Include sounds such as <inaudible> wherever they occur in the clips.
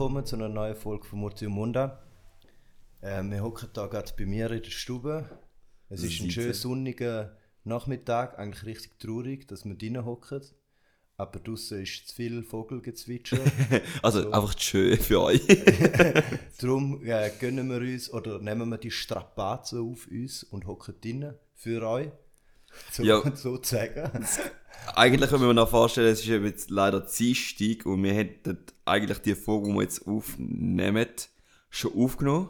willkommen zu einer neuen Folge von Murti und Munda. Äh, wir hocken da gerade bei mir in der Stube. Es ist ein schön sonniger Nachmittag, eigentlich richtig traurig, dass wir drinnen hocken. Aber draußen ist zu viel Vogelgezwitscher. <laughs> also so. einfach schön für euch. <laughs> Darum äh, gönnen wir uns oder nehmen wir die Strapazen auf uns und hocken drinnen für euch. So, ja. so zu sagen. <laughs> Eigentlich können wir uns noch vorstellen, es ist jetzt leider Dienstag und wir hätten eigentlich die Folge, die wir jetzt aufnehmen, schon aufgenommen.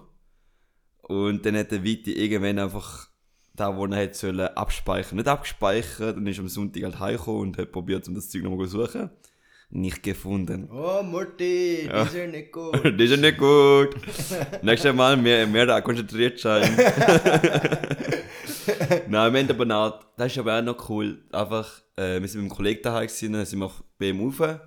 Und dann hat der Viti irgendwann einfach da, wo er hätte sollen abspeichern, nicht abgespeichert und ist am Sonntag halt heimgekommen und hat probiert, um das Zeug nochmal zu suchen. Nicht gefunden. Oh, Murti, ja. das ist ja nicht <laughs> gut. das ist ja nicht gut. Nächstes Mal mehr, mehr da konzentriert sein. <laughs> <laughs> Nein, wir haben aber noch, das ist aber auch noch cool. Einfach, äh, wir sind mit einem Kollegen daheim gewesen, dann sind wir bei ihm rauf.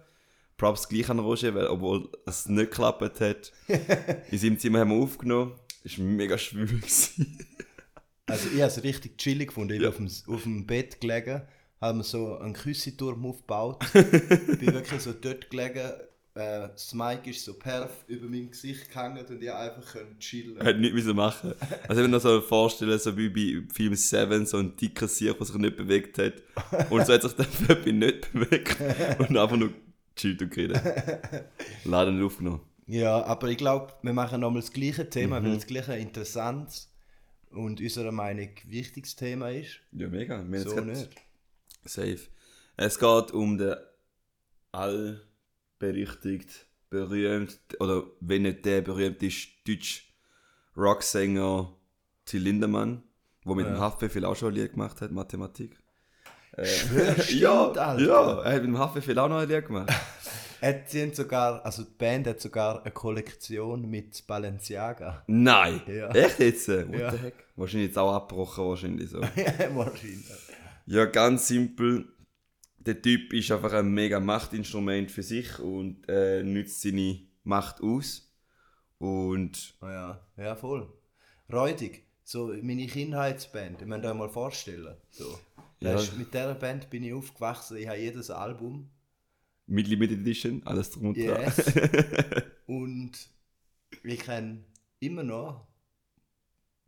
Props gleich an Roger, weil, obwohl es nicht geklappt hat. <laughs> In seinem Zimmer haben wir aufgenommen. Es war mega schwül. <laughs> also ich habe es richtig chillig gefunden. Ich ja. bin auf dem, auf dem Bett gelegen, haben wir so einen Küsseturm aufgebaut. bin wirklich so dort gelegen, äh, das Mic ist so perf über meinem Gesicht gehangen und ich einfach können chillen. Hätte nichts müssen machen. Also ich mir noch so vorstellen, so wie bei Film 7, so ein dicker Sieg, der sich nicht bewegt hat. Und so hat sich der Fabi nicht bewegt und einfach nur chillt und geredet. Leider nicht aufgenommen. Ja, aber ich glaube, wir machen nochmal das gleiche Thema, mhm. weil das gleiche interessant und unserer Meinung wichtiges Thema ist. Ja, mega. Wir so nicht. Safe. Es geht um den all berüchtigt, berühmt, oder wenn nicht der berühmt ist, deutsch Rocksänger Till Lindemann, der mit ja. dem Haftbefehl auch schon ein Lied gemacht hat, Mathematik. Äh, <laughs> Stimmt, ja, Alter. ja, er hat mit dem Haftbefehl auch noch ein Lied gemacht. <laughs> hat sogar, also die Band hat sogar eine Kollektion mit Balenciaga. Nein! Ja. Echt jetzt? What ja. the heck? Wahrscheinlich jetzt auch abgebrochen, wahrscheinlich so. <laughs> wahrscheinlich. Ja, ganz simpel der Typ ist einfach ein mega Machtinstrument für sich und äh, nützt seine Macht aus. Und. Oh ja, ja, voll. Räudig. So meine Kindheitsband, ich muss euch mal vorstellen. So. Ja. Ist, mit dieser Band bin ich aufgewachsen, ich habe jedes Album. Mit Limited Edition, alles drum und dran. Yes. <laughs> und ich kenne immer noch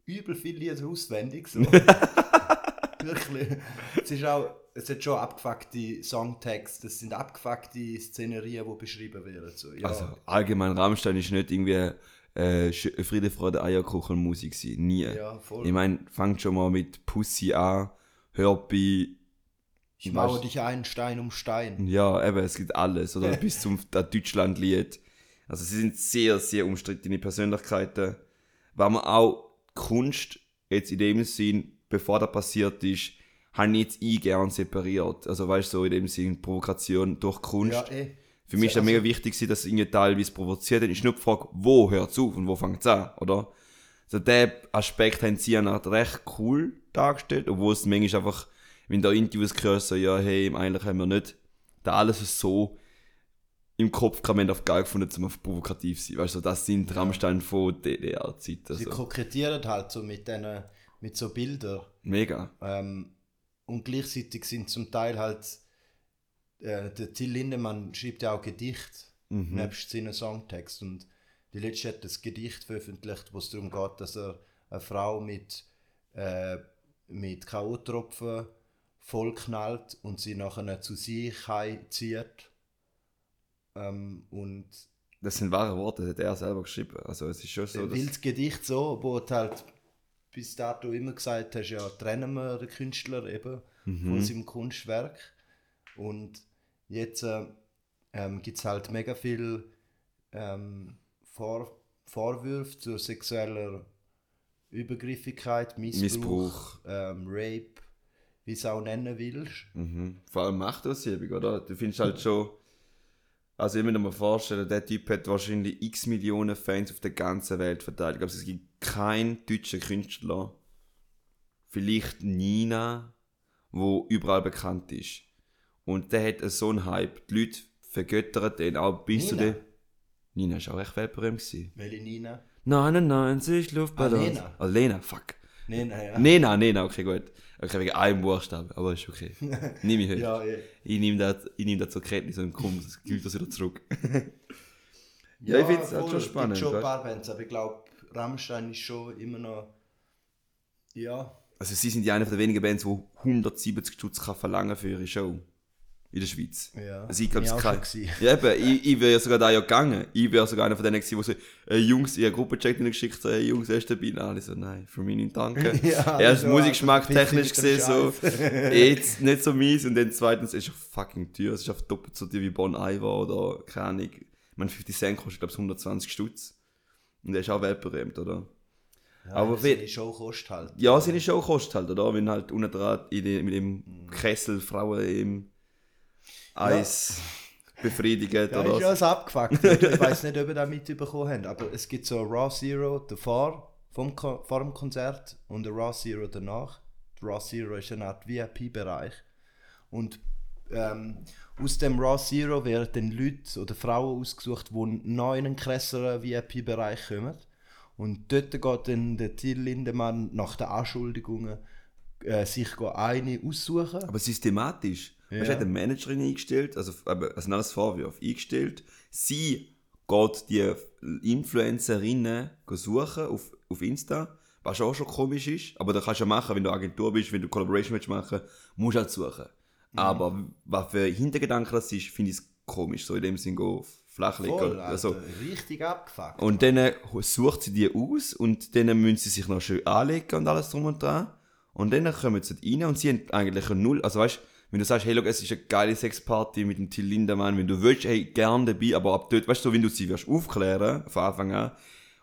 übel viele Lieder auswendig. So. <laughs> Wirklich. Es ist auch es hat schon abgefuckte Songtexte, das sind abgefuckte Szenerien, die beschrieben werden. So, ja. Also allgemein Rammstein ist nicht irgendwie äh, Friede, Freude, Eierkuchen Musik sein. Nie. Ja, ich meine, fangt schon mal mit Pussy an, hört bei ich baue dich ein, Stein um Stein. Ja, eben, es gibt alles. Oder bis zum Deutschland-Lied. Also sie sind sehr, sehr umstrittene Persönlichkeiten. Weil man auch Kunst jetzt in dem Sinn, bevor das passiert ist, habe ich jetzt ich gern separiert. Also weißt du, so in dem Sinne Provokation durch Kunst. Ja, eh. Für mich ist es also, mega wichtig, dass es irgendwie teilweise provoziert. Dann ist nur die Frage, wo hört es auf und wo fängt es an, oder? Also der Aspekt haben sie ja recht cool dargestellt, obwohl es manchmal einfach, wenn da Interviews gehört, so, ja, hey, eigentlich haben wir nicht da alles so im Kopf kann man auf geil gefunden, um auf provokativ zu sein. Weißt du, das sind ja. Rammstein von DDR-Zeit. Also. Sie kokettieren halt so mit, den, mit so Bildern. Mega. Ähm, und gleichzeitig sind zum Teil halt, äh, der Till Lindemann schreibt ja auch Gedicht, mhm. nebst seinen Songtext. Und die letzte hat das Gedicht veröffentlicht, wo es darum geht, dass er eine Frau mit, äh, mit K.O.-Tropfen vollknallt und sie nachher zu sich zieht. Ähm, und das sind wahre Worte, das hat er selber geschrieben. Also es ist schon so. Weil das Gedicht so, wo halt bis dato immer gesagt hast, ja, trennen wir den Künstler eben mhm. von seinem Kunstwerk. Und jetzt äh, ähm, gibt es halt mega viel ähm, Vor Vorwürfe zur sexueller Übergriffigkeit, Missbrauch, Missbrauch. Ähm, Rape, wie es auch nennen willst. Mhm. Vor allem Machtausübung, oder? Du findest halt <laughs> schon also ich muss mir vorstellen, der Typ hat wahrscheinlich x Millionen Fans auf der ganzen Welt verteilt. Ich glaube, es gibt keinen deutschen Künstler, vielleicht Nina, wo überall bekannt ist. Und der hat so einen Hype. Die Leute vergöttern den auch bis Nina. zu der... Nina war auch echt weltberühmt. Welche Nina? 99 Luftballons. Ah, Lena. Also Lena, fuck. Nena, ja. Nena, Nena, okay, gut. Okay, wegen einem Buchstaben, aber ist okay. <laughs> Nehme ich heute. ja, ja. Ich nehme das, ich nehme das zur Kenntnis und komme, das gilt das wieder zurück. <laughs> Ja, ich finde es halt schon es gibt spannend. schon ein paar Bands, aber ich glaube, Rammstein ist schon immer noch. Ja. Also sie sind ja eine der wenigen Bands, die 170 Stutz kann verlangen für ihre Show. In der Schweiz. Ja. Also ich glaube, es auch kann. Ja, eben, ich, ich wäre ja sogar da ja gegangen. Ich wäre sogar einer von denen gewesen, die so, äh, Jungs, ich habe Gruppenchat geschickt, so, hey Jungs, wer ist dabei? Und alle so, nein, für mich nicht, danke. <laughs> Ja, Erst <laughs> so, Musikgeschmack technisch gesehen, dem so, jetzt nicht so mies. Und dann zweitens, es ist ja fucking teuer. Es ist einfach doppelt so teuer wie Bon Iver oder, keine Ahnung. Ich meine, 50 Cent kostet, glaube ich, 120 Stutz. Und der ist auch weltberühmt, oder? Ja, Aber wie- die Show kostet halt. Ja, seine Show kostet halt, oder? Wenn halt unten dran in die, mit dem Kessel Frauen im Eis befriedigt, Ja, oder? ist ja alles abgefuckt. ich <laughs> weiß nicht, ob ihr das mitbekommen habt, aber es gibt so Raw Zero davor, vom Ko vor dem Konzert und ein Raw Zero danach. Der Raw Zero ist eine Art VIP-Bereich. Und ähm, aus dem Raw Zero werden dann Leute oder Frauen ausgesucht, die noch in einen krasseren VIP-Bereich kommen. Und dort geht dann der Till Lindemann nach den Anschuldigungen äh, sich eine aussuchen. Aber systematisch. Ja. Weißt du, er hat eine Managerin eingestellt, also, also nicht als Vorwurf, eingestellt. Sie geht die Influencerinnen suchen auf, auf Insta, was auch schon komisch ist. Aber das kannst du ja machen, wenn du Agentur bist, wenn du Collaboration willst machen, musst du halt suchen. Aber was für Hintergedanken das ist, finde ich komisch, so in dem Sinn go flachlegen. Voll, also, richtig abgefuckt. Und dann äh, sucht sie die aus und dann müssen sie sich noch schön anlegen und alles drum und dran. Und dann kommen sie rein und sie haben eigentlich eine Null. Also weißt wenn du sagst, hey, look, es ist eine geile Sexparty mit dem Till Lindemann, wenn du willst, hey, gern dabei, aber ab dort, weißt du, wenn du sie wirst aufklären, von Anfang an,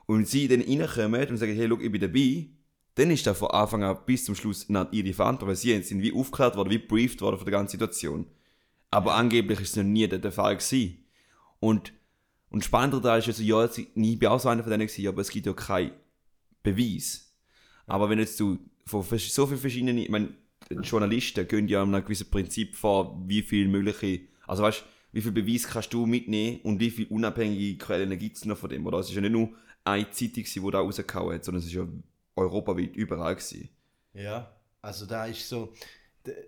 und sie dann reinkommen und sagen, hey, look, ich bin dabei, dann ist das von Anfang an bis zum Schluss nicht ihre Verantwortung, weil sie sind wie aufgeklärt worden, wie briefed worden von der ganzen Situation. Aber angeblich ist es noch nie der, Fall gewesen. Und, und spannender da ist also, ja, ich bin auch so einer von denen gewesen, aber es gibt ja keinen Beweis. Aber wenn jetzt du von so vielen verschiedenen, ich meine, Journalisten gehen ja einem gewissen Prinzip vor, wie viel mögliche, also weißt wie viel Beweis kannst du mitnehmen und wie viel unabhängige Quellen gibt es noch von dem, oder? Es ist ja nicht nur eine Zeitung, die da rausgehauen hat, sondern es ist ja europaweit überall gewesen. Ja, also da ist so,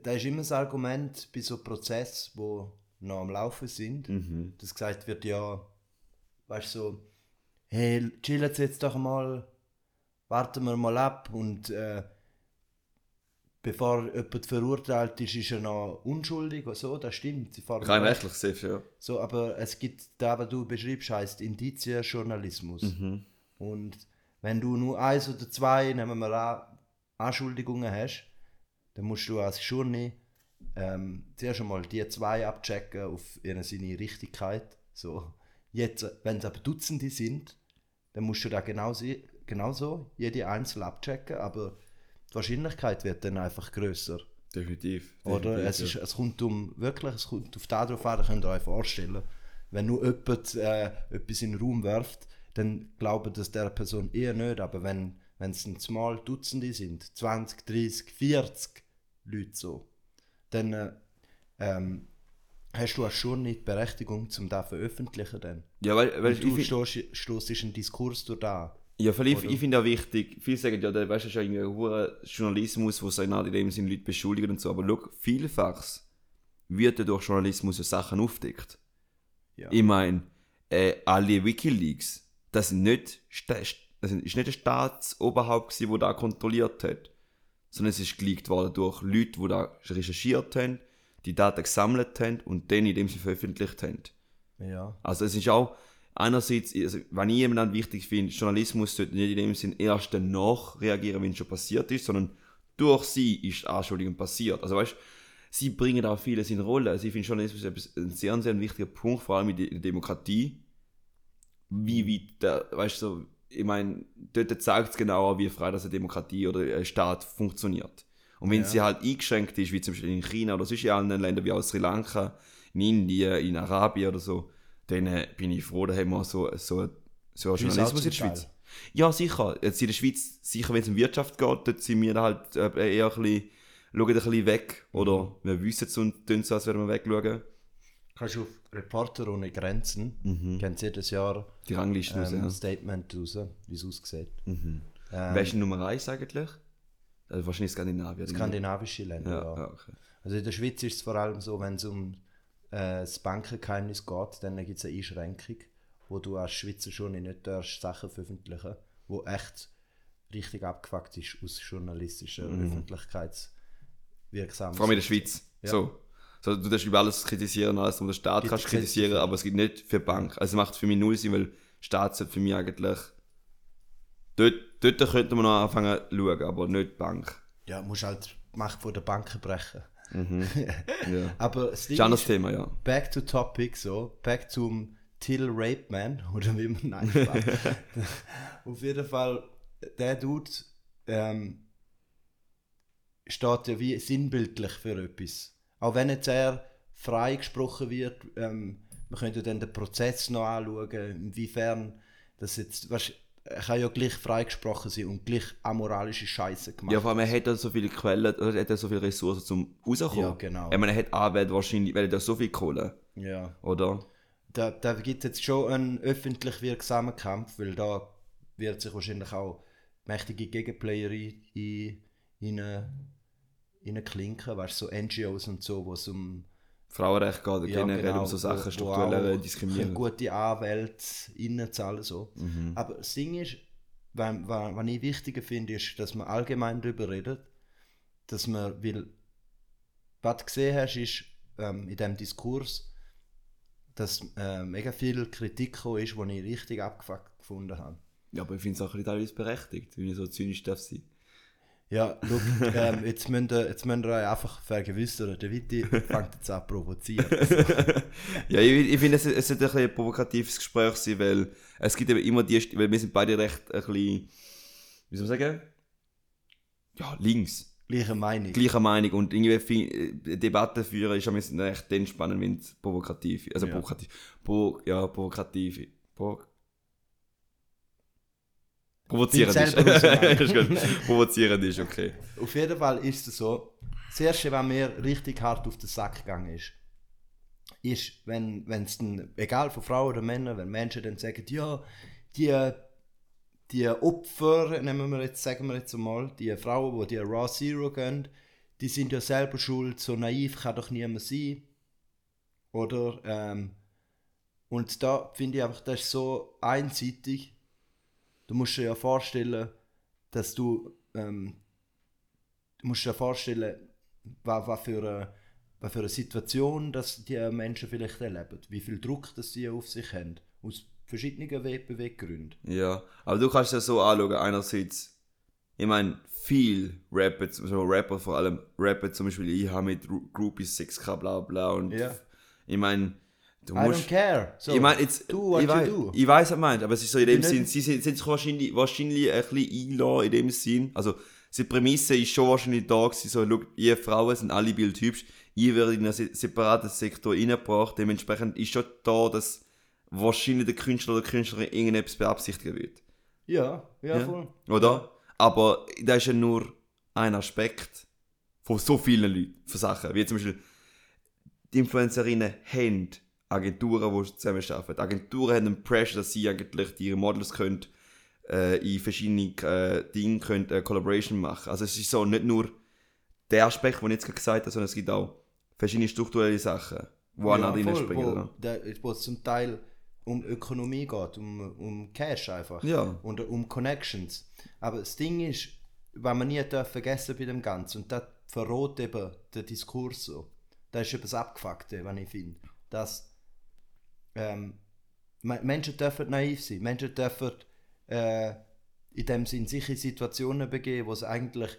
da, ist immer das Argument bei so Prozessen, wo noch am Laufen sind, dass gesagt wird, ja, weißt du, so, hey, chillen Sie jetzt doch mal, warten wir mal ab und äh, bevor jemand verurteilt ist, ist er noch unschuldig oder so, das stimmt. Sie fahren Rein rechtlich safe, ja. so, aber es gibt, da was du beschreibst, heißt Indizienjournalismus. Mhm. Und wenn du nur eins oder zwei, nehmen wir an, Anschuldigungen hast, dann musst du als Journey ähm, zuerst einmal die zwei abchecken auf ihre seine Richtigkeit. So. Jetzt, wenn es aber Dutzende sind, dann musst du da genauso, genauso jede einzeln abchecken, aber die Wahrscheinlichkeit wird dann einfach größer. Definitiv. Oder definitiv, es, ist, es kommt um wirklich, es kommt auf das drauf an, das könnt ihr euch vorstellen. Wenn nur jemand äh, etwas in den Raum wirft, dann glauben das der Person eher nicht. Aber wenn wenn es ein mal Dutzende sind, 20, 30, 40 Leute so, dann äh, ähm, hast du auch schon nicht die Berechtigung, um das zu veröffentlichen. Dann. Ja, weil, weil du stoßest einen Diskurs durch da. Ja, weil ich, Oder? ich finde auch wichtig, viele sagen ja, da weißt du, ist ja irgendwie Journalismus, wo sie in dem Sinne Leute beschuldigen und so, aber schau, vielfach wird ja durch Journalismus ja Sachen aufdeckt. Ja. Ich meine, äh, alle Wikileaks, das sind nicht, das ist nicht ein Staatsoberhaupt gewesen, der da kontrolliert hat, sondern es ist geleakt worden durch Leute, die da recherchiert haben, die Daten gesammelt haben und dann in dem sie veröffentlicht haben. Ja. Also es ist auch einerseits, also, wenn ich jemanden wichtig finde, Journalismus sollte nicht in dem Sinn erst danach reagieren, wenn es schon passiert ist, sondern durch sie ist die Anschuldigung passiert. Also weißt sie bringen auch vieles in Rolle. Also ich finde Journalismus etwas, ein sehr, sehr wichtiger Punkt, vor allem in der Demokratie. Wie weit, der, weißt du, so, ich meine, dort zeigt es genauer, wie frei das eine Demokratie oder ein Staat funktioniert. Und wenn Ja. sie halt eingeschränkt ist, wie zum Beispiel in China oder sonst in anderen Ländern wie auch Sri Lanka, in Indien, in Arabien oder so, dann bin ich froh, da haben wir so, so, so einen Journalismus in der Schweiz. Teil. Ja, sicher. Jetzt in der Schweiz, sicher, wenn es um Wirtschaft geht, dort sind wir halt äh, eher ein bisschen, schauen ein bisschen weg. Oder wir wissen es und tun so, als würden wir wegschauen. Kannst du auf Reporter ohne Grenzen, Mhm. kennt jedes Jahr Die Rangliste raus, ähm, ja. ein Statement raus, wie es aussieht. Mhm. Ähm, Wer ist Nummer 1 eigentlich? Also wahrscheinlich Skandinavien. skandinavische Länder, Ja, ja. ja, okay. Also in der Schweiz ist es vor allem so, wenn es um äh, das Bankengeheimnis geht, dann gibt es eine Einschränkung. wo du als Schweizer schon nicht darfst Sachen veröffentlichen, wo echt richtig abgefuckt ist aus journalistischer Mhm. Öffentlichkeitswirksamkeit. Vor allem in der Schweiz. Ja. So. so. Du darfst über alles kritisieren, alles um den Staat Gibt kannst kritisieren, aber es gibt nicht für die Bank. Also es macht für mich null Sinn, weil der Staat sollte für mich eigentlich. Dort, dort könnte man noch anfangen zu schauen, aber nicht die Bank. Ja, musst halt die Macht von der Banken brechen. <laughs> Ja. Aber das Ding ist Thema, ja. back to topic, so, back zum Till Rape Man, <laughs> oder wie man nein. <laughs> Auf jeden Fall, der Dude ähm, steht ja wie sinnbildlich für etwas. Auch wenn jetzt er freigesprochen wird, ähm, wir könnten dann den Prozess noch anschauen, inwiefern das jetzt, weißt, er kann ja gleich freigesprochen sein und gleich amoralische Scheiße gemacht. Ja, vor allem, er hat ja so viele Quellen, oder er hat ja so viele Ressourcen zum rauskommen. Ja, genau. Ich meine, er hat Arbeit wahrscheinlich, weil er da so viel Kohle, ja. oder? Da, da gibt es jetzt schon einen öffentlich wirksamen Kampf, weil da wird sich wahrscheinlich auch mächtige Gegenplayer in, in, in, in klinken, weißt du, so NGOs und so, wo es um Frauenrecht geht, oder ja, generell genau, um so Sachen, strukturelle Diskriminierung. <laughs> gute Anwälte innenzahlen so. Mhm. Aber das Ding ist, was, ich wichtiger finde, ist, dass man allgemein darüber redet, dass man will, was du gesehen hast, ist ähm, in diesem Diskurs, dass äh, mega viel Kritik ist, die ich richtig abgefuckt gefunden habe. Ja, aber ich finde es auch teilweise berechtigt, wenn ich so zynisch darf sein. Ja, look, ähm, jetzt müsst ihr, jetzt müsst ihr euch einfach vergewissern, der Witti fängt jetzt an zu provozieren. <laughs> Ja, ich, ich finde, es, es sollte ein, bisschen ein provokatives Gespräch sein, weil es gibt eben immer die, weil wir sind beide recht ein bisschen, wie soll man sagen? Ja, links. Gleiche Meinung. Gleicher Meinung und irgendwie äh, Debatten führen ist am besten recht dann spannend, wenn es provokativ also Ja. provokativ, pro, ja, provokativ, pro, provozierend ist. <laughs> ist gut. Provozierend ist, okay. Auf jeden Fall ist es so, das Erste, was mir richtig hart auf den Sack gegangen ist, ist, wenn es dann, egal von Frauen oder Männern, wenn Menschen dann sagen, ja, die, die Opfer, nehmen wir jetzt, sagen wir jetzt einmal, die Frauen, die die Raw Zero gehen, die sind ja selber schuld, so naiv kann doch niemand sein. Oder, ähm, und da finde ich einfach, das ist so einseitig. Du musst dir ja vorstellen, dass du, ähm, du musst dir vorstellen, was, was, für eine, was für eine Situation dass die Menschen vielleicht erleben. Wie viel Druck das sie auf sich haben. Aus verschiedenen We Beweggründen. Ja, aber du kannst ja so anschauen, einerseits, ich meine, viel Rapper, so Rapper vor allem, Rapper zum Beispiel, ich habe mit Groupies 6k bla bla und Ja. ich meine, du I don't care. So, ich meine, jetzt, do what ich, you weiß, do. ich weiß, was du meinst, aber es ist so in dem Sinn, sie sind, sind sich wahrscheinlich, wahrscheinlich ein bisschen eingeladen in dem Sinn, also die Prämisse ist schon wahrscheinlich da gewesen, so, schau, ihr Frauen sind alle bildhübsch, ihr werdet in einen se- separaten Sektor reingebracht, dementsprechend ist schon da, dass wahrscheinlich der Künstler oder Künstlerin irgendetwas beabsichtigen wird. Ja, ja, Ja. voll. Oder? Aber das ist ja nur ein Aspekt von so vielen Leuten, von Sachen. Wie zum Beispiel, die Influencerinnen haben Agenturen, die zusammenarbeiten. Agenturen haben einen Pressure, dass sie eigentlich ihre Models können, äh, in verschiedenen äh, Dingen können, äh, Collaboration machen. Also es ist so nicht nur der Aspekt, den ich jetzt gerade gesagt habe, sondern es gibt auch verschiedene strukturelle Sachen, die ja, voll, spielen. wo, der, wo es zum Teil um Ökonomie geht, um, um Cash einfach. Ja. Und um Connections. Aber das Ding ist, was man nie darf vergessen bei dem Ganzen, und das verrät eben den Diskurs so. Das ist das Abgefuckte, was ich finde. Dass ähm, Me- Menschen dürfen naiv sein. Menschen dürfen äh, in dem Sinn sich in Situationen begeben, wo sie eigentlich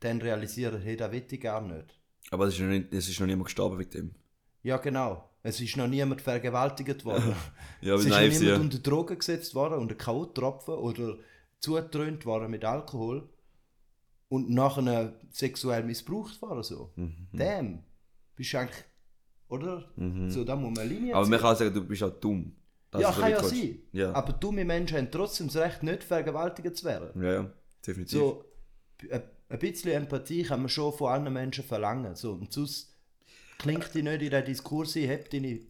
dann realisieren, hey, das will ich gar nicht. Aber es ist, noch nicht, es ist noch niemand gestorben wegen dem. Ja, genau. Es ist noch niemand vergewaltigt worden. <laughs> Ja, es ist noch naiv niemand sie. unter Drogen gesetzt worden, unter K.O.-Tropfen oder zugetrönt worden mit Alkohol und nachher sexuell missbraucht worden. So. Mhm. Damn. Bist du eigentlich, oder? So, da muss man Linie Aber man kann sagen, du bist auch dumm. Das Ja, ist so kann ja willst. sein. Ja. Aber dumme Menschen haben trotzdem das Recht, nicht vergewaltigt zu werden. ja, ja, definitiv. So, ein ein bisschen Empathie kann man schon von anderen Menschen verlangen. So, und sonst klingt die nicht in den Diskurs ein, hebt die nicht.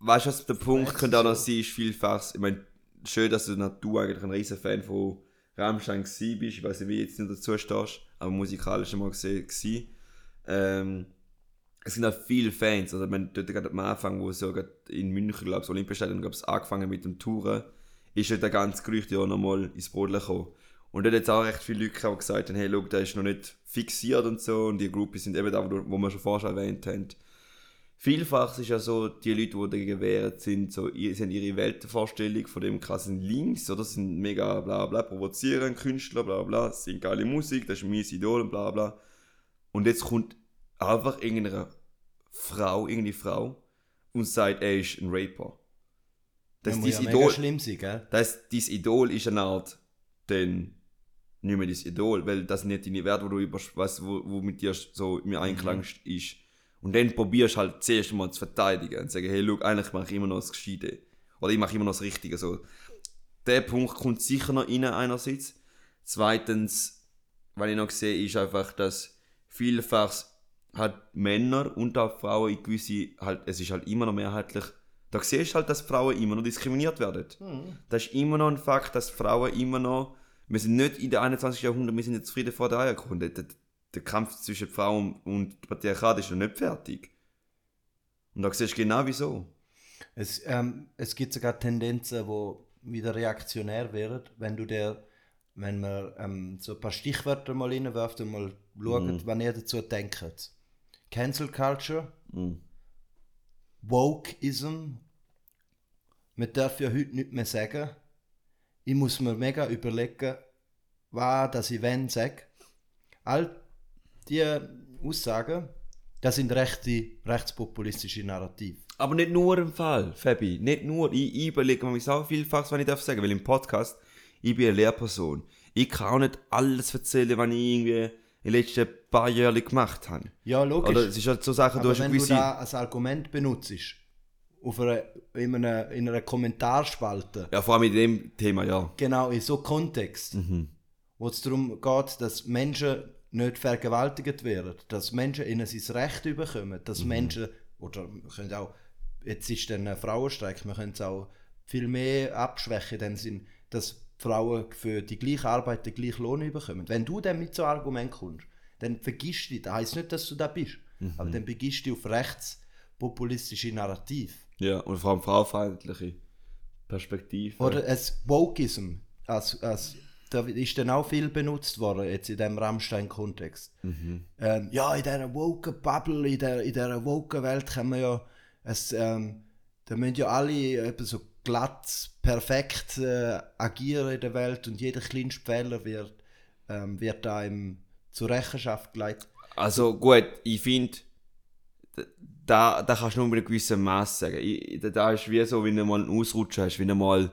weißt du, was der Punkt könnte auch noch sein, ist vielfach, ich meine, schön, dass du, du eigentlich ein riesen Fan von Rammstein bist, ich weiß nicht, wie du jetzt nicht dazu stehst, aber musikalisch mal gesehen. Ähm, es sind auch viele Fans. Also, man, dort gerade am Anfang, wo so in München, glaube ich, Olympiastadion, glaube ich, angefangen mit dem Touren, ist dort der ganze Gerücht ja nochmal ins Brot gekommen. Und dort hat es auch recht viele Leute gehabt, die gesagt haben, hey, schau, der ist noch nicht fixiert und so. Und die Gruppen sind eben da, wo wir schon vorher erwähnt haben. Vielfach ist ja so, die Leute, die dagegen wehren, sind so, sie haben ihre Weltvorstellung von dem krassen Links, oder? Sind mega bla bla, provozieren Künstler, bla bla, sind geile Musik, das ist mein Idol und bla bla. Und jetzt kommt einfach irgendeine Frau, irgendeine Frau und sagt, er ist ein Raper. Das ist ja Idol. schlimm sein, gell? Das, dein Idol ist eine Art, dann nicht mehr dein Idol, weil das nicht deine Werte, wo du über, weißt, wo, wo mit dir so im Einklang ist. Und dann probierst du halt zuerst mal zu verteidigen und sagen, hey, look, eigentlich mache ich immer noch das Gescheite. Oder ich mache immer noch das Richtige. So. Der Punkt kommt sicher noch rein, einerseits. Zweitens, was ich noch sehe, ist einfach, dass vielfach halt Männer und auch Frauen in gewisse, halt, es ist halt immer noch mehrheitlich, da siehst du halt, dass Frauen immer noch diskriminiert werden. Das ist immer noch ein Fakt, dass Frauen immer noch, wir sind nicht in der 21. Jahrhundert, wir sind jetzt Frieden vor der Eierkunde. Der, der Kampf zwischen Frauen und Patriarchat ist noch nicht fertig. Und da siehst du genau wieso. Es, ähm, es gibt sogar Tendenzen, wo wieder reaktionär werden, wenn du der, wenn man ähm, so ein paar Stichwörter mal reinwirft und mal schaut, was ihr dazu denkt. Cancel Culture, Mhm. Wokeism. Man darf ja heute nicht mehr sagen. Ich muss mir mega überlegen, was das ich wenn sage. All diese Aussagen, das sind rechte, rechtspopulistische Narrative. Aber nicht nur im Fall, Fabi. Nicht nur. Ich, ich überlege mir so vielfach, was ich darf sagen, weil im Podcast, ich bin eine Lehrperson. Ich kann auch nicht alles erzählen, was ich irgendwie in den letzten paar Jahren gemacht habe. Ja, logisch. Oder es ist halt so Sachen, du Aber hast wenn du gewisse... da als Argument benutzt, auf einer, in, einer, in einer Kommentarspalte, Ja, vor allem in dem Thema, ja. genau in so Kontext, Mhm. wo es darum geht, dass Menschen nicht vergewaltigt werden, dass Menschen ihnen sein Recht überkommen, dass Mhm. Menschen, oder wir können auch, jetzt ist dann ein Frauenstreik, wir können es auch viel mehr abschwächen, in dem Sinn, dass Frauen für die gleiche Arbeit den gleichen Lohn bekommen. Wenn du dann mit so einem Argument kommst, dann vergisst du dich, das heisst nicht, dass du da bist, Mhm. aber dann begibst du dich auf rechtspopulistische Narrativ. Ja, und vor allem frauenfeindliche Perspektive. Oder es Wokeism, als, als, da ist dann auch viel benutzt worden, jetzt in diesem Rammstein-Kontext. Ähm, ja, in dieser woken Bubble, in dieser, in dieser woken Welt kann man ja, es, ähm, da müssen ja alle eben so glatt, perfekt äh, agieren in der Welt und jeder kleinste Fehler wird, ähm, wird da im, zur Rechenschaft geleitet. Also gut, ich finde, da, da kannst du nur mit einem gewissen Maß sagen. Ich, da- ist wie so, wenn du mal einen Ausrutscher hast, wenn du mal,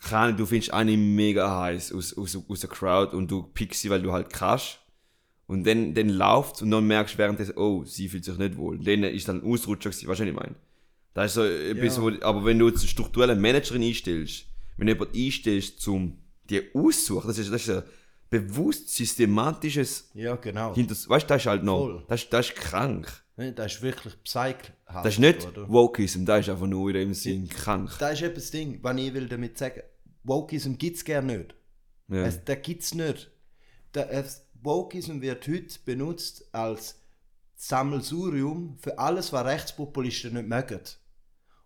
keine du findest eine mega heiß aus, aus, aus der Crowd und du pickst sie, weil du halt kannst. Und dann, dann läuft und dann merkst du währenddessen, oh, sie fühlt sich nicht wohl. Und dann ist dann ein Ausrutscher was ich meine? Das ist so etwas, Ja. wo, aber wenn du jetzt eine strukturelle Managerin einstellst, wenn du jemanden einstellst, zum die aussuchen, das ist, das ist ein bewusst systematisches Ja, genau. hinter, weißt du, das ist halt noch, Voll. das, ist- das ist krank. Ne, Das ist wirklich Psych. Das ist nicht Wokeism, das ist einfach nur in dem Sinn krank. Das ist eben das Ding, was ich will damit sagen. Wokeism gibt es gerne nicht. Ja. Es, das gibt es nicht. Wokeism wird heute benutzt als Sammelsurium für alles, was Rechtspopulisten nicht mögen.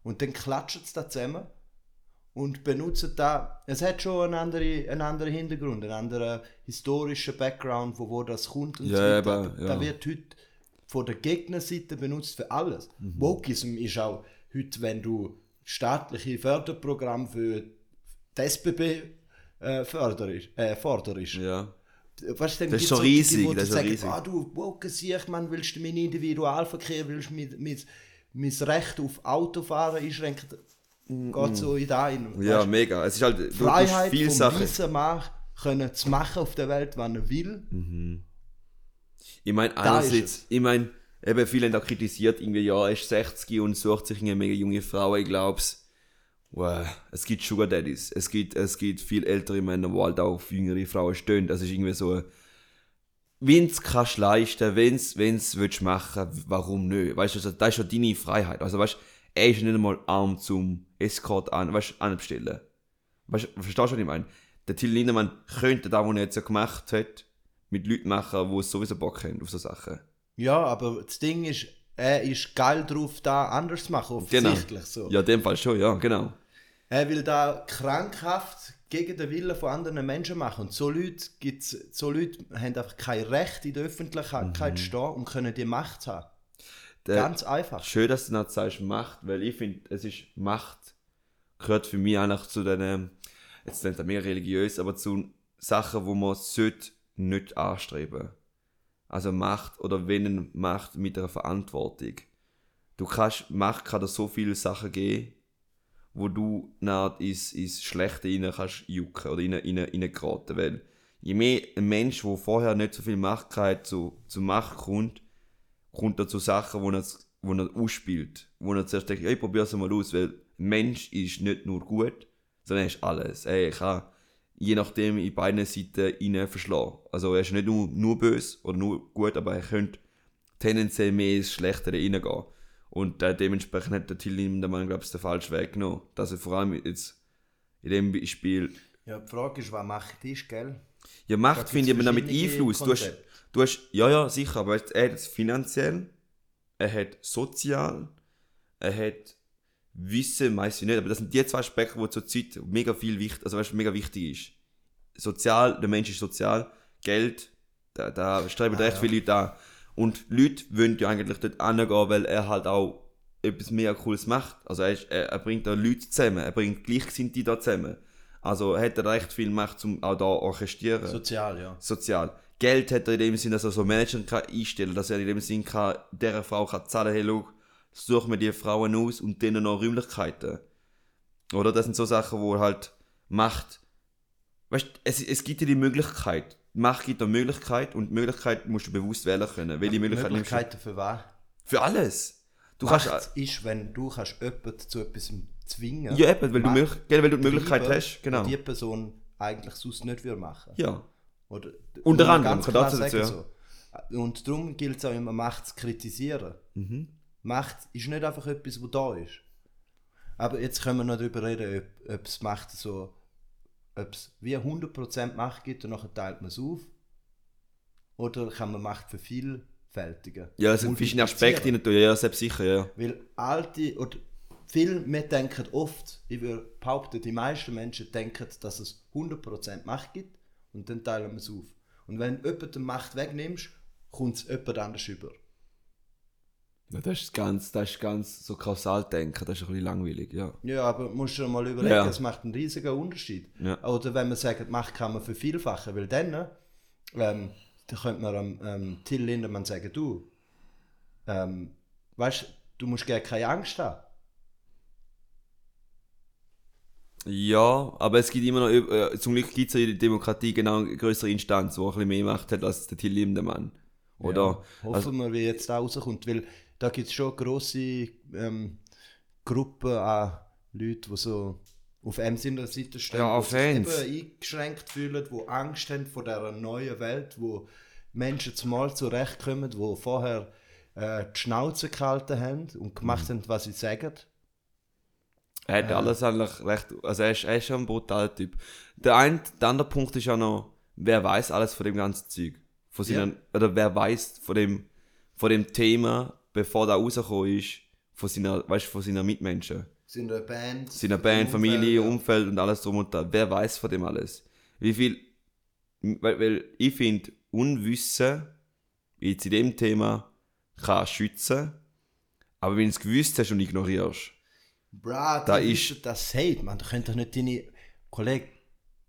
Und dann klatschen sie da zusammen und benutzen da. Es hat schon einen anderen, einen anderen Hintergrund, einen anderen historischen Background, wo, wo das kommt und Ja, so weiter. ja. Da wird heute von der Gegnerseite benutzt für alles. Mhm. Wokeism ist auch heute, wenn du staatliche Förderprogramme für die SBB äh, förderst, äh, forderst. ja. Weißt, dann Das ist so die, riesig, die, die das ist sagen, riesig. Ah, du woke siehst, man, willst du meinen Individualverkehr, willst du mein, mein, mein Recht auf Autofahren einschränken? Geht so in da rein. Ja, Weißt, mega. Es ist halt, du Freiheit viele vom Sachen. weißen Mann können zu machen auf der Welt, was er will. Ich meine, einerseits, ich meine, eben viele haben da kritisiert, irgendwie, ja, er ist 60 und sucht sich eine mega junge Frau, ich glaub's. Wow, es gibt Sugar Daddies, es gibt, es gibt viel ältere Männer, die halt auch auf jüngere Frauen stehen. Das ist irgendwie so, wenn's kannst leisten, wenn's, wenn's willst machen, warum nicht? Weißt du, also, das ist schon deine Freiheit. Also, weißt er ist nicht einmal arm zum Escort an, weißt, anbestellen. Weißt du, verstehst du, was ich meine? Der Till Lindemann könnte da, was er jetzt ja gemacht hat, mit Leuten machen, die sowieso Bock haben auf so Sachen. Ja, aber das Ding ist, er ist geil drauf, da anders zu machen, Genau. offensichtlich so. Ja, in dem Fall schon, ja, genau. Er will da krankhaft gegen den Willen von anderen Menschen machen. Und so Leute, gibt's, so Leute haben einfach kein Recht in der Öffentlichkeit zu stehen und können die Macht haben. Der, Ganz einfach. Schön, dass du noch sagst Macht, weil ich finde, es ist Macht, gehört für mich eigentlich zu den, jetzt klingt das mega religiös, aber zu Sachen, wo man sollte nicht anstreben. Also Macht oder wenn Macht mit einer Verantwortung. Du kannst, Macht kann dir so viele Sachen geben, wo du nach ins, ins Schlechte rein kannst jucken oder rein, rein, rein geraten, weil je mehr ein Mensch, der vorher nicht so viel Macht hat, zu, zu Macht kommt, kommt er zu Sachen, wo er, wo er ausspielt. Wo er zuerst denkt, ja, ich probiere es mal aus, weil ein Mensch ist nicht nur gut, sondern er ist alles. Er kann je nachdem in beiden Seiten rein verschlagen. Also er ist nicht nur, nur böse oder nur gut, aber er könnte tendenziell mehr ins Schlechtere reingehen. Und äh, dementsprechend hat der Till Lindemann, glaube ich, den falschen Weg genommen. Dass er vor allem jetzt in dem Beispiel Ja, die Frage ist, was Macht ist, gell? ja, Macht finde ich aber damit Einfluss. Du hast, du hast, ja, ja, sicher, aber weißt, er hat es finanziell, er hat sozial, er hat Wissen, weiß ich nicht, aber das sind die zwei Aspekte, die zurzeit mega viel wichtig, also weißt, mega wichtig ist. Sozial, der Mensch ist sozial, Geld, da, da streben Ah, recht ja. viele Leute an. Und Leute wollen ja eigentlich dort hingehen, weil er halt auch etwas mega Cooles macht. Also er, ist, er, er bringt da Leute zusammen, er bringt Gleichgesinnte da zusammen. Also hat er recht viel Macht, um auch da orchestrieren Sozial, ja. sozial. Geld hat er in dem Sinn, dass er so Manager kann einstellen dass er in dem Sinn kann, dieser Frau kann zahlen, hey, schau, such mir die Frauen aus und denen noch Räumlichkeiten. Oder das sind so Sachen, wo er halt Macht, weißt es, es gibt dir die Möglichkeit. Macht gibt dir Möglichkeit und die Möglichkeit musst du bewusst wählen können. Welche Möglichkeit? Möglichkeiten für was? Für alles. Du Macht kannst, ist, wenn du kannst jemanden zu etwas zwingen ja eben, weil du, Macht gell, weil du die Möglichkeit hast, genau. die Person eigentlich sonst nicht würde machen. Ja. Oder, Unter anderem, kann klar dazu sagen so. Und darum gilt es auch immer, Macht zu kritisieren. Mhm. Macht ist nicht einfach etwas, was da ist. Aber jetzt können wir noch darüber reden, ob, ob es Macht so, ob es wie 100% Macht gibt und nachher teilt man es auf. Oder kann man Macht vervielfältigen? Ja, es sind verschiedene Aspekte tun, ja, selbst sicher, ja. Weil alte, oder viele, wir denken oft, ich würde behaupten, die meisten Menschen denken, dass es 100% Macht gibt und dann teilen wir es auf. Und wenn jemand die Macht wegnimmst, kommt es jemand anders über. Ja, Das ist ganz, das ist ganz so kausal denken, das ist ein bisschen langweilig, ja. Ja, aber musst du mal überlegen, Ja. es macht einen riesigen Unterschied. Ja. Oder wenn man sagt, Macht kann man vervielfachen, weil dann, ähm, da könnte man ähm, Till Lindemann sagen, du, ähm, weißt du, musst gar keine Angst haben. Ja, aber es gibt immer noch, äh, zum Glück gibt es ja in der Demokratie genau eine größere Instanz, die ein bisschen mehr Macht hat als der Till Lindemann. Oder? Hoffen Also, wir, wie jetzt da rauskommt, weil da gibt es schon grosse ähm, Gruppen an Leuten, die so auf seiner Seite stehen, Ja, die auf sich Fans. eben eingeschränkt fühlen, die Angst haben vor dieser neuen Welt, wo Menschen zumal zurechtkommen, die vorher äh, die Schnauze gehalten haben und Mhm. gemacht haben, was sie sagen. er hat alles eigentlich recht, also er ist, er ist schon ein brutaler Typ. Der, ein, der andere Punkt ist ja noch, wer weiß alles von dem ganzen Zeug? Von seinen, Oder wer weiß von dem, von dem Thema, bevor der rausgekommen ist, von seiner, weißt, von seiner Mitmenschen? Seiner Band, seiner Band, Familie, Umfeld, Umfeld und alles drum und dran. Wer weiß von dem alles? Wie viel. Weil, weil ich finde, Unwissen jetzt in dem Thema kann schützen, aber wenn du es gewusst hast und ignorierst, Bra, Da da ist- das sagt man. Da könnt doch nicht deine Kollege.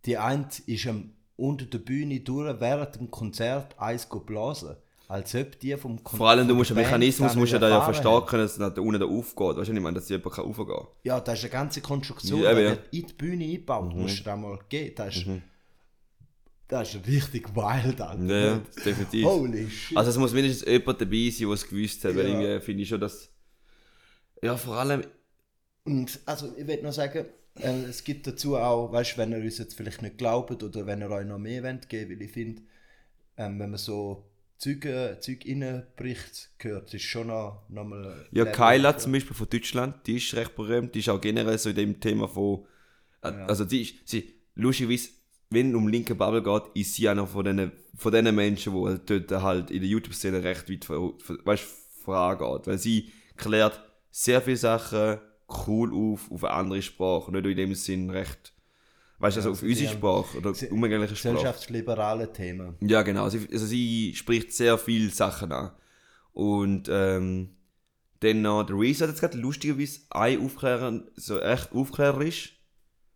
Die eine ist am unter der Bühne durch während dem Konzert eins blasen. Als ob die vom Konzert. vor allem du musst den Mechanismus musst du da ja verstehen können, dass es da unten da aufgeht. Weißt du, ich meine, dass jemand kann raufgehen Ja, das ist eine ganze Konstruktion, Ja, die ja. wird in die Bühne eingebaut. Musst du da mal gehen. Das ist, das ist richtig wild, Alter. Ja, ja, definitiv. Holy shit. Also es muss mindestens jemand dabei sein, der es gewusst hat, weil Ja. irgendwie finde ich schon, dass. Ja, vor allem. Und also ich will noch sagen, äh, es gibt dazu auch, weißt du, wenn ihr uns jetzt vielleicht nicht glaubt oder wenn ihr euch noch mehr wollt geben, weil ich finde, ähm, wenn man so Züge, Zeug reinbricht, gehört, ist schon noch, noch mal Ja, Kyla zum Beispiel von Deutschland, die ist recht berühmt, die ist auch generell so in dem Thema von, äh, also die ist, sie, lustigerweise, wenn es um linke Bubble geht, ist sie einer von den, von den Menschen, die halt dort halt in der YouTube-Szene recht weit, weißt, vorangeht. Weil sie klärt sehr viele Sachen cool auf, auf eine andere Sprache. Nicht in dem Sinn recht, weißt du, also Ja, auf unsere Sprache oder sie- umgängliche Sprache. Gesellschaftsliberale Themen. Ja, genau. Sie, also sie spricht sehr viele Sachen an. Und ähm, dann noch, der Reese hat jetzt gerade lustigerweise ein Aufklärer, so echt aufklärerisch.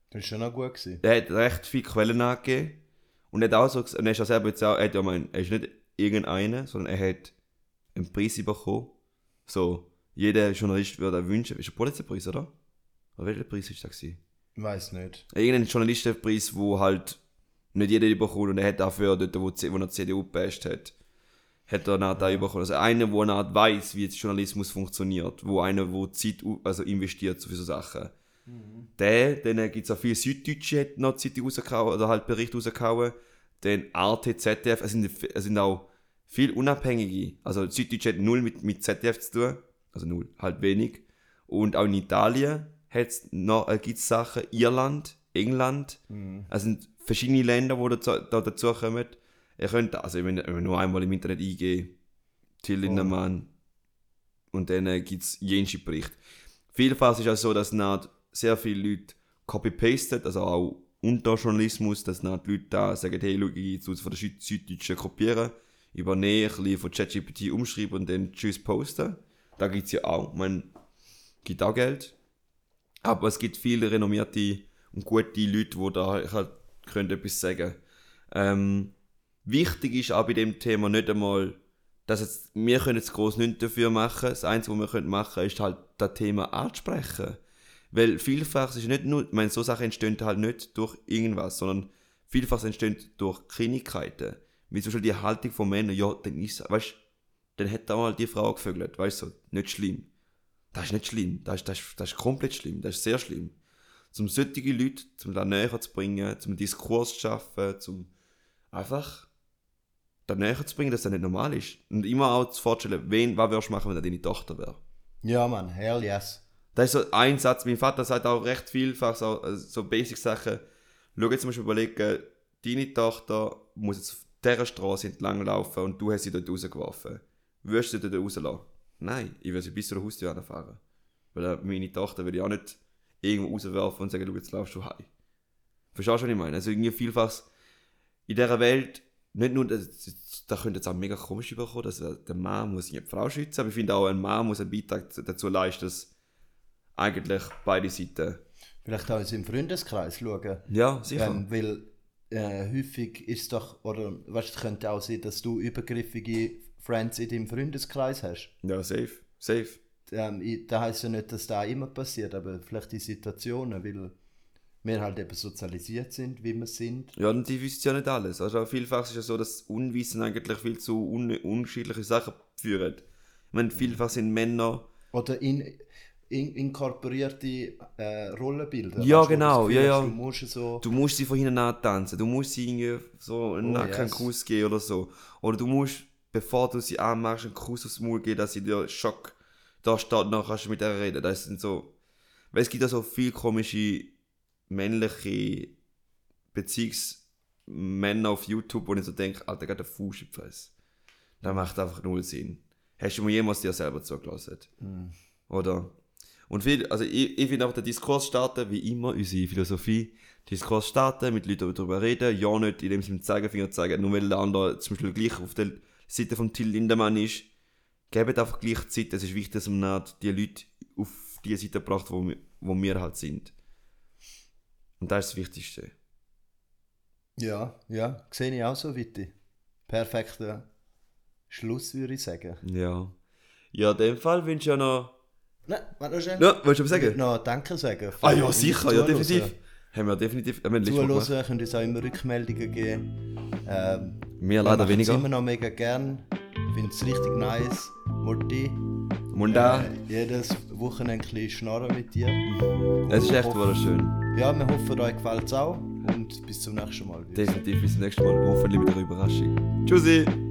Das war schon noch gut. Gewesen. Er hat recht viele Quellen angegeben. Und er hat auch so gesagt, und er ist auch selber jetzt auch, er, hat ja mein, er ist nicht irgendeiner, sondern er hat einen Preis bekommen. So, jeder Journalist würde auch wünschen, ist ein Pulitzerpreis, oder? Oder welcher Preis ist das gewesen? Ich weiß nicht. Irgendein Journalistenpreis, wo halt nicht jeder bekommt und er hat dafür dort, wo, die- wo er CDU gepasst hat, hat er dann da bekommen. Also einer, wo er weiß, wie jetzt Journalismus funktioniert, wo einer, wo Zeit also investiert für so Sachen. Der, dann gibt es auch viele Süddeutsche, hat noch Zeitung rausgehauen, oder halt Bericht rausgehauen. Dann Arte, ZDF, es sind, es sind auch viel Unabhängige. Also Süddeutsche hat null mit, mit ZDF zu tun, also null, halt wenig. Und auch in Italien noch, äh, gibt es Sachen, Irland, England, es sind verschiedene Länder, die dazu, da dazu kommen. Ihr könnt, also wenn wenn nur einmal im Internet eingeben, Till Lindemann, und dann äh, gibt es jenste Bericht. Vielfach ist es auch so, dass nicht sehr viele Leute copy-pastet, also auch unter Journalismus, dass nicht die Leute da sagen, hey, schau, ich jetzt von der Süd Süddeutschen kopieren, übernehmen, ein bisschen von ChatGPT umschreiben und dann tschüss posten. Da gibt es ja auch, man gibt auch Geld. Aber es gibt viele renommierte und gute Leute, die da halt können etwas sagen ähm, Wichtig ist auch bei dem Thema nicht einmal, dass jetzt, wir können jetzt groß nichts dafür machen. Das Einzige, was wir können machen, ist halt das Thema ansprechen. Weil vielfach ist nicht nur, ich meine, so Sachen entstehen halt nicht durch irgendwas, sondern vielfach entstehen durch Kleinigkeiten. Wie zum Beispiel die Haltung von Männern, ja, dann ist, weißt dann hat da mal die Frau gevögelt, weißt du, so, nicht schlimm. Das ist nicht schlimm, das ist, das, ist, das ist komplett schlimm, das ist sehr schlimm. Zum solche Leute, zum da näher zu bringen, zum Diskurs zu schaffen, zum einfach da näher zu bringen, dass das nicht normal ist. Und immer auch zu vorstellen, wen, was würdest du machen, wenn das deine Tochter wäre. Ja, Mann, hell yes. Das ist so ein Satz, mein Vater sagt auch recht vielfach so, äh, so Basic-Sachen. Schau jetzt zum Beispiel überlegen, deine Tochter muss jetzt auf dieser Straße entlang laufen und du hast sie dort rausgeworfen. Würdest du sie dort rauslassen? Nein, ich würde sie bis zur Haustür fahren. Weil meine Tochter würde ich auch nicht irgendwo rauswerfen und sagen, du jetzt laufst du heim. Verstehst du, was ich meine? Also irgendwie vielfach in dieser Welt, nicht nur, da könnte jetzt auch mega komisch überkommen, dass der Mann muss die Frau schützen, aber ich finde auch, ein Mann muss einen Beitrag dazu leisten, dass eigentlich beide Seiten. Vielleicht auch in seinem Freundeskreis schauen. Ja, sicher. Ähm, weil äh, häufig ist doch, oder weißt, es könnte auch sein, dass du übergriffige Friends in deinem Freundeskreis hast. ja, safe. Safe. Ähm, ich, das heisst ja nicht, dass das immer passiert, aber vielleicht in Situationen, weil wir halt eben sozialisiert sind, wie wir sind. Ja, und die wissen ja nicht alles. Also vielfach ist es ja so, dass Unwissen eigentlich viel zu un unterschiedliche Sachen führt. Ich meine, vielfach sind Männer. Oder in, in, inkorporierte äh, Rollenbilder. Ja, Weißt genau, ja, ja. Du musst so. Du musst sie von hinten antanzen, du musst sie irgendwie so einen Oh, Nackenkuss geben oder so. Oder du musst, bevor du sie anmachst, einen Kuss aufs Maul geben, dass sie dir Schock da steht, dann kannst du mit ihr reden. Das sind so. Weil es gibt ja so viele komische männliche Beziehungsmänner auf YouTube, wo ich so denke, Alter, gerade der Fuß in die Fresse. Das macht einfach null Sinn. Hast du mal jemals dir selber zugelassen? Oder? Und viel, also ich, ich finde auch den Diskurs starten, wie immer, unsere Philosophie, Diskurs starten, mit Leuten darüber reden, ja nicht in dem Sinne Zeigefinger zeigen, nur weil der andere zum Beispiel gleich auf der Seite von Till Lindemann ist, gebt einfach gleich Zeit, es ist wichtig, dass man die Leute auf die Seite gebracht, wo wir, wo wir halt sind. Und das ist das Wichtigste. Ja, ja, sehe ich auch so, Witti. Perfekter Schluss, würde ich sagen. Ja. Ja, in dem Fall wünsche ich ja noch... Nein, warte noch schnell. Ja, willst du was Ich sagen? noch Danke sagen. Ah ja, sicher, ja, definitiv. Haben wir definitiv... Haben wir. Zuhören, könnt uns auch immer Rückmeldungen geben. Ähm, Wir wir leider es weniger. immer noch mega gern. Ich finde es richtig nice. Mutti, Munda, äh, jedes Wochenende ein bisschen schnarren mit dir. es ist echt wunderschön. Ja, wir hoffen, euch gefällt es auch. Und bis zum nächsten Mal. Definitiv bis zum nächsten Mal. Hoffentlich mit einer Überraschung. Tschüssi!